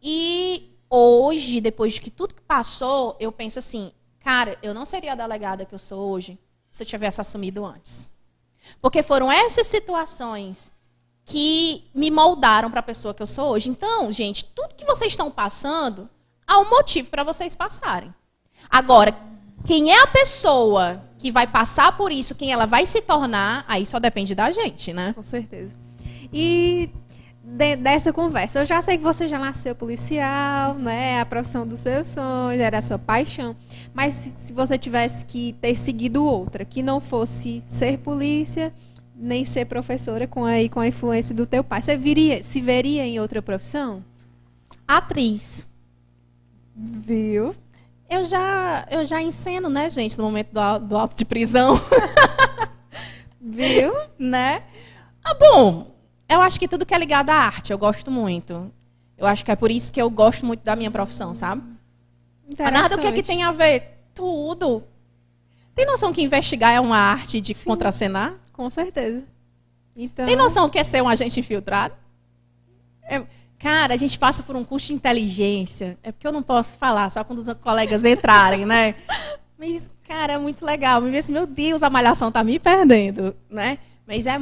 E hoje, depois de que tudo que passou, eu penso assim, cara, eu não seria a delegada que eu sou hoje se eu tivesse assumido antes. Porque foram essas situações que me moldaram para a pessoa que eu sou hoje. Então, gente, tudo que vocês estão passando, há um motivo para vocês passarem. Agora, quem é a pessoa que vai passar por isso, quem ela vai se tornar, aí só depende da gente, né? Com certeza. E de- dessa conversa, eu já sei que você já nasceu policial, né? A profissão dos seus sonhos, era a sua paixão. Mas se, se você tivesse que ter seguido outra, que não fosse ser polícia, nem ser professora com a, com a influência do teu pai, você viria, se veria em outra profissão? Atriz. Viu? Eu já, eu já enceno, né, gente, no momento do, do auto de prisão. Viu? né? Ah, bom, eu acho que tudo que é ligado à arte, eu gosto muito. Eu acho que é por isso que eu gosto muito da minha profissão, sabe? Nada o que é que tem a ver? Tudo. Tem noção que investigar é uma arte de Sim. contracenar? Com certeza. Então, Tem noção que é ser um agente infiltrado? É- cara, a gente passa por um curso de inteligência. É porque eu não posso falar, só quando os colegas entrarem, né? Mas, cara, é muito legal. Me assim, meu Deus, a malhação tá me perdendo, né? Mas é,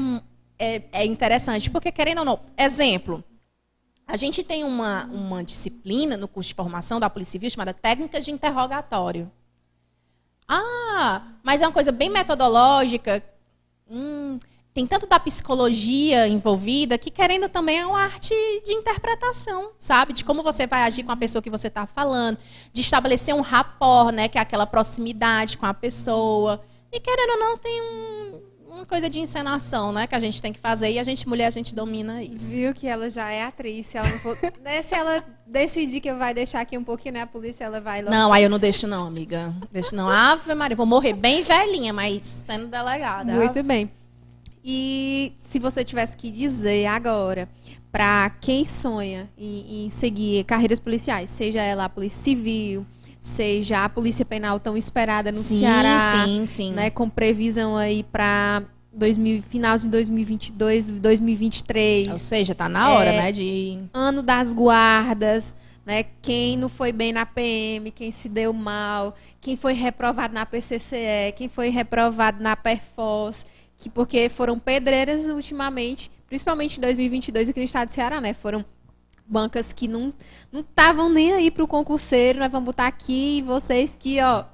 é, é interessante, porque querendo ou não, exemplo, a gente tem uma, uma disciplina no curso de formação da Polícia Civil chamada Técnicas de Interrogatório. Ah, mas é uma coisa bem metodológica. Hum, tem tanto da psicologia envolvida que, querendo também, é uma arte de interpretação, sabe? De como você vai agir com a pessoa que você está falando, de estabelecer um rapport, né? Que é aquela proximidade com a pessoa. E, querendo ou não, tem um- uma coisa de encenação, né? Que a gente tem que fazer. E a gente, mulher, a gente domina isso. Viu que ela já é atriz. Se ela, não for... né, se ela decidir que vai deixar aqui um pouquinho, né? A polícia, ela vai logo. Não, aí eu não deixo não, amiga. Deixo não. Ave Maria, vou morrer bem velhinha, mas sendo delegada. Muito bem. E se você tivesse que dizer agora para quem sonha em, em, seguir carreiras policiais, seja ela a polícia civil, seja a polícia penal tão esperada no sim, Ceará, sim, sim. né, com previsão aí para 2000, final de 2022, 2023. Ou seja, tá na hora, é, né, de ano das guardas, né? Quem não foi bem na PM, quem se deu mal, quem foi reprovado na PCCE, quem foi reprovado na Perfos, que porque foram pedreiras ultimamente, principalmente em 2022 aqui no estado do Ceará, né? Foram bancas que não não estavam nem aí pro concurseiro, nós vamos botar aqui e vocês que, ó,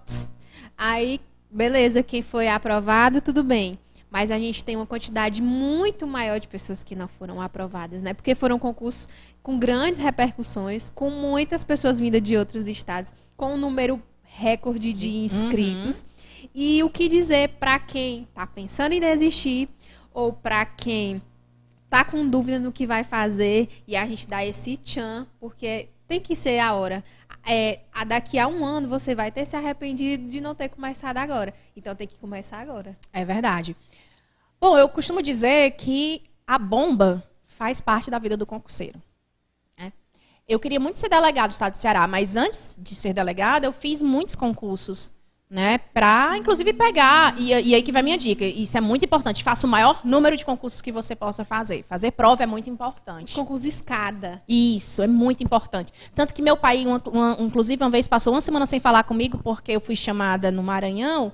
aí beleza, quem foi aprovado, tudo bem. Mas a gente tem uma quantidade muito maior de pessoas que não foram aprovadas, né? Porque foram concursos com grandes repercussões, com muitas pessoas vindas de outros estados, com um número recorde de uhum. inscritos. Uhum. E o que dizer para quem está pensando em desistir ou para quem está com dúvidas no que vai fazer e a gente dá esse tchan, porque tem que ser a hora. É, daqui a um ano você vai ter se arrependido de não ter começado agora. Então tem que começar agora. É verdade. Bom, eu costumo dizer que a bomba faz parte da vida do concurseiro. Né? Eu queria muito ser delegado do Estado do Ceará, mas antes de ser delegado, eu fiz muitos concursos, né, para inclusive pegar. E, e, aí que vai minha dica. Isso é muito importante. Faça o maior número de concursos que você possa fazer. Fazer prova é muito importante. Concurso escada. Isso, é muito importante. Tanto que meu pai, uma, uma, inclusive, uma vez passou uma semana sem falar comigo porque eu fui chamada no Maranhão.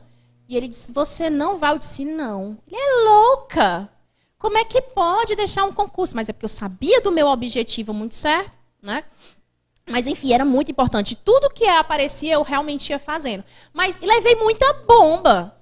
E ele disse: Você não vai? Eu disse: Não. Ele é louca. Como é que pode deixar um concurso? Mas é porque eu sabia do meu objetivo muito certo, né? Mas enfim, era muito importante. Tudo que aparecia eu realmente ia fazendo. Mas levei muita bomba.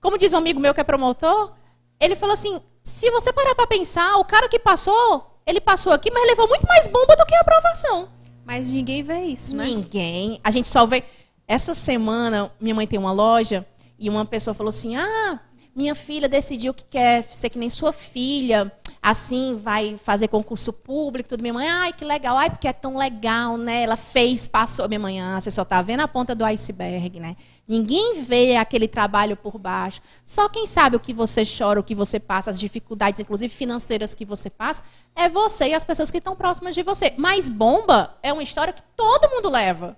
Como diz um amigo meu que é promotor, ele falou assim: se você parar para pensar, o cara que passou, ele passou aqui, mas levou muito mais bomba do que a aprovação. Mas ninguém vê isso, né? Ninguém. A gente só vê. Essa semana, minha mãe tem uma loja e uma pessoa falou assim: ah, minha filha decidiu que quer ser que nem sua filha, assim, vai fazer concurso público, tudo. Minha mãe, ai, que legal, ai, porque é tão legal, né? Ela fez, passou. Minha mãe, ah, você só está vendo a ponta do iceberg, né? Ninguém vê aquele trabalho por baixo. Só quem sabe o que você chora, o que você passa, as dificuldades, inclusive financeiras que você passa, é você e as pessoas que estão próximas de você. Mas bomba é uma história que todo mundo leva.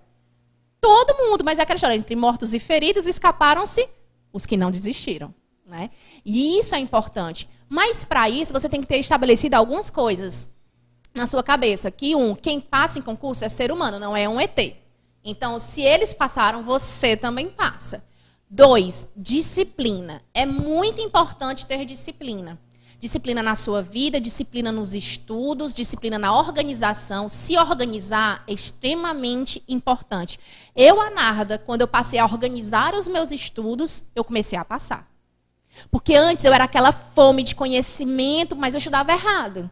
Todo mundo, mas é aquela história, entre mortos e feridos, escaparam-se os que não desistiram. Né? E isso é importante. Mas para isso, você tem que ter estabelecido algumas coisas na sua cabeça. Que um, quem passa em concurso é ser humano, não é um ET. Então, se eles passaram, você também passa. Dois, disciplina. É muito importante ter disciplina. Disciplina na sua vida, disciplina nos estudos, disciplina na organização. Se organizar é extremamente importante. Eu, Anarda, quando eu passei a organizar os meus estudos, eu comecei a passar. Porque antes eu era aquela fome de conhecimento, mas eu estudava errado.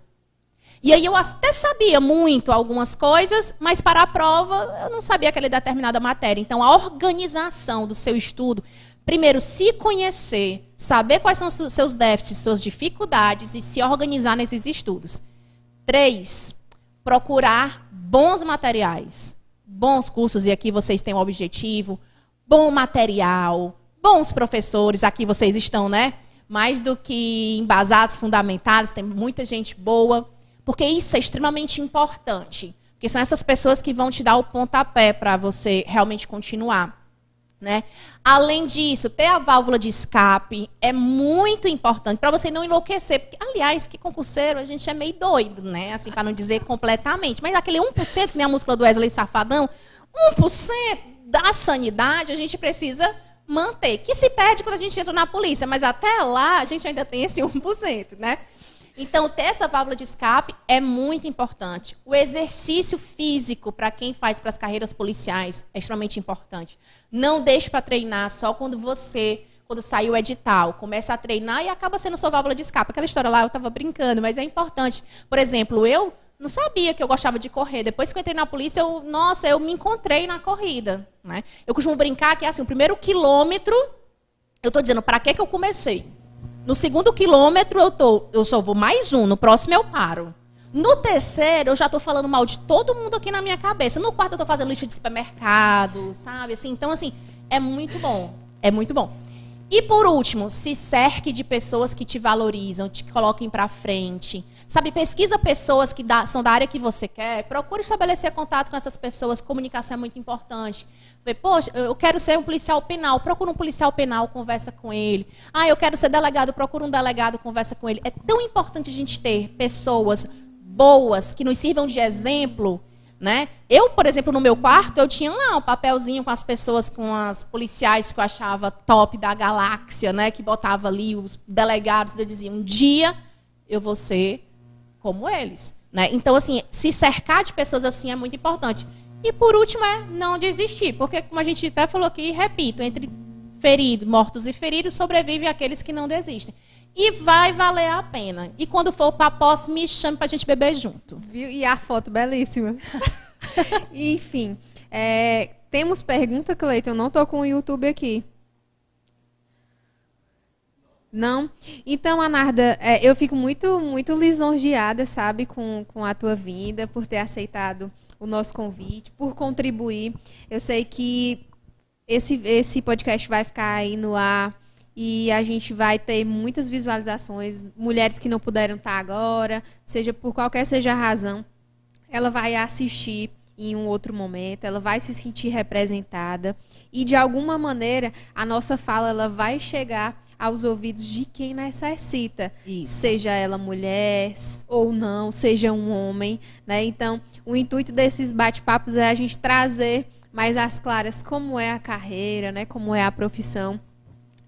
E aí eu até sabia muito algumas coisas, mas para a prova eu não sabia aquela determinada matéria. Então a organização do seu estudo Primeiro, se conhecer, saber quais são os seus déficits, suas dificuldades e se organizar nesses estudos. Três, procurar bons materiais, bons cursos, e aqui vocês têm um objetivo, bom material, bons professores, aqui vocês estão, né? Mais do que embasados, fundamentados, tem muita gente boa, porque isso é extremamente importante. Porque são essas pessoas que vão te dar o pontapé para você realmente continuar. Né? Além disso, ter a válvula de escape é muito importante para você não enlouquecer. Porque, aliás, que concurseiro, a gente é meio doido, né? Assim, para não dizer completamente. Mas aquele 1%, que nem a música do Wesley Safadão, 1% da sanidade a gente precisa manter. Que se perde quando a gente entra na polícia, mas até lá a gente ainda tem esse 1%, né? Então, ter essa válvula de escape é muito importante. O exercício físico, para quem faz para as carreiras policiais, é extremamente importante. Não deixe para treinar só quando você, quando sair o edital. Começa a treinar e acaba sendo sua válvula de escape. Aquela história lá, eu estava brincando, mas é importante. Por exemplo, eu não sabia que eu gostava de correr. Depois que eu entrei na polícia, eu, nossa, eu me encontrei na corrida. Né? Eu costumo brincar que assim, o primeiro quilômetro, eu estou dizendo, para que, que eu comecei? No segundo quilômetro eu tô, eu só vou mais um, no próximo eu paro. No terceiro, eu já estou falando mal de todo mundo aqui na minha cabeça. No quarto, eu estou fazendo lista de supermercado, sabe? Assim, então, assim, é muito bom. É muito bom. E por último, se cerque de pessoas que te valorizam, te coloquem para frente. Sabe, pesquisa pessoas que são da área que você quer, procure estabelecer contato com essas pessoas, comunicação é muito importante. Poxa, eu quero ser um policial penal, procura um policial penal, conversa com ele. Ah, eu quero ser delegado, procura um delegado, conversa com ele. É tão importante a gente ter pessoas boas que nos sirvam de exemplo né? Eu, por exemplo, no meu quarto, eu tinha lá um papelzinho com as pessoas, com as policiais que eu achava top da galáxia, né? Que botava ali os delegados, eu dizia, um dia eu vou ser como eles. Né? Então, assim, se cercar de pessoas assim é muito importante. E por último é não desistir, porque como a gente até falou aqui, repito, entre feridos, mortos e feridos, sobrevivem aqueles que não desistem. E vai valer a pena. E quando for para posse, me chame para a gente beber junto. Viu? E a foto belíssima. Enfim, é, temos pergunta, Cleiton. Não estou com o YouTube aqui. Não? Então, Anarda, é, eu fico muito, muito lisonjeada, sabe, com, com a tua vinda, por ter aceitado o nosso convite, por contribuir. Eu sei que esse, esse podcast vai ficar aí no ar e a gente vai ter muitas visualizações, mulheres que não puderam estar agora, seja por qualquer seja a razão, ela vai assistir em um outro momento, ela vai se sentir representada e de alguma maneira a nossa fala ela vai chegar aos ouvidos de quem necessita, Isso. seja ela mulher ou não, seja um homem, né? Então, o intuito desses bate-papos é a gente trazer mais às claras como é a carreira, né? Como é a profissão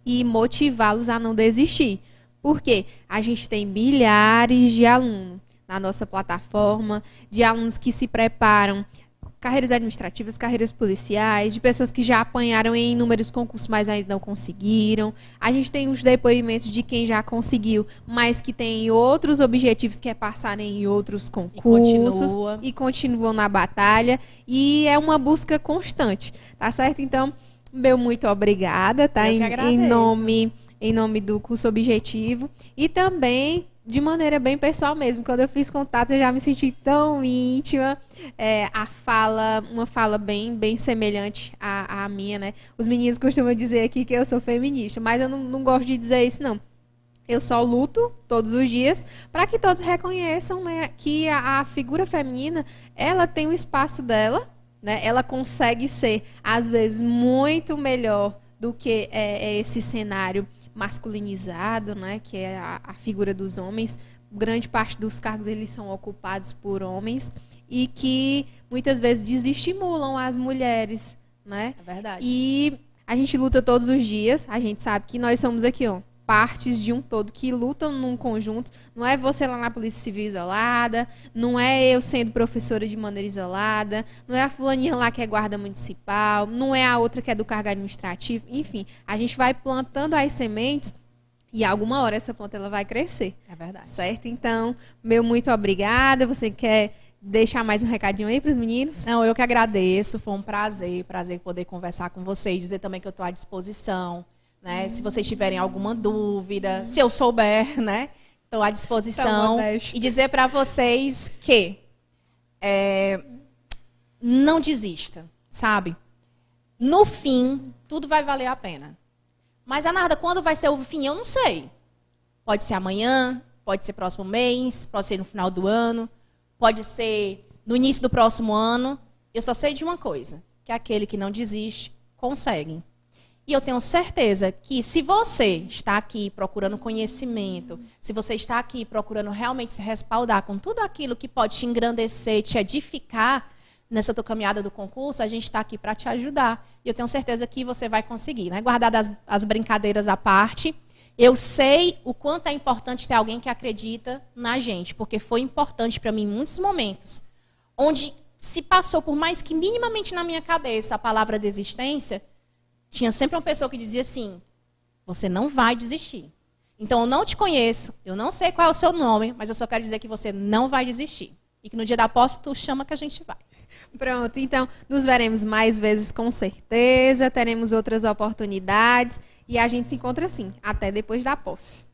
e motivá-los a não desistir. Porque a gente tem milhares de alunos na nossa plataforma, de alunos que se preparam carreiras administrativas, carreiras policiais, de pessoas que já apanharam em inúmeros concursos, mas ainda não conseguiram. A gente tem os depoimentos de quem já conseguiu, mas que tem outros objetivos que é passar em outros concursos e, e continuam na batalha. E é uma busca constante, tá certo? Então, meu muito obrigada, tá? Em, em, nome em nome do curso objetivo e também de maneira bem pessoal mesmo. Quando eu fiz contato, eu já me senti tão íntima. É, a fala, uma fala bem, bem semelhante à, à minha, né? Os meninos costumam dizer aqui que eu sou feminista, mas eu não, não gosto de dizer isso, não. Eu só luto todos os dias para que todos reconheçam né, que a, a figura feminina ela tem o espaço dela né? Ela consegue ser, às vezes, muito melhor do que é, é esse cenário masculinizado, né? que é a, a, figura dos homens. Grande parte dos cargos eles são ocupados por homens e que muitas vezes desestimulam as mulheres. Né? É verdade. E a gente luta todos os dias, a gente sabe que nós somos aqui, ó, partes de um todo que lutam num conjunto. Não é você lá na Polícia Civil isolada, não é eu sendo professora de maneira isolada, não é a fulaninha lá que é guarda municipal, não é a outra que é do cargo administrativo. Enfim, a gente vai plantando as sementes e alguma hora essa planta ela vai crescer. É verdade. Certo? Então, meu muito obrigada. Você quer deixar mais um recadinho aí para os meninos? Não, eu que agradeço. Foi um prazer, prazer poder conversar com vocês, dizer também que eu estou à disposição. Né? Se vocês tiverem alguma dúvida, se eu souber, né? Estou à disposição. E dizer para vocês que é, não desista, sabe? No fim, tudo vai valer a pena. Mas, Anarda, quando vai ser o fim? Eu não sei. Pode ser amanhã, pode ser próximo mês, pode ser no final do ano, pode ser no início do próximo ano. Eu só sei de uma coisa: que aquele que não desiste consegue. E eu tenho certeza que se você está aqui procurando conhecimento, se você está aqui procurando realmente se respaldar com tudo aquilo que pode te engrandecer, te edificar nessa tua caminhada do concurso, a gente está aqui para te ajudar. E eu tenho certeza que você vai conseguir. Né? As brincadeiras à parte, eu sei o quanto é importante ter alguém que acredita na gente, porque foi importante para mim em muitos momentos, onde se passou por mais que minimamente na minha cabeça a palavra desistência, tinha sempre uma pessoa que dizia assim: você não vai desistir. Então eu não te conheço, eu não sei qual é o seu nome, mas eu só quero dizer que você não vai desistir. E que no dia da posse tu chama que a gente vai. Pronto, então nos veremos mais vezes com certeza, teremos outras oportunidades e a gente se encontra assim, até depois da posse.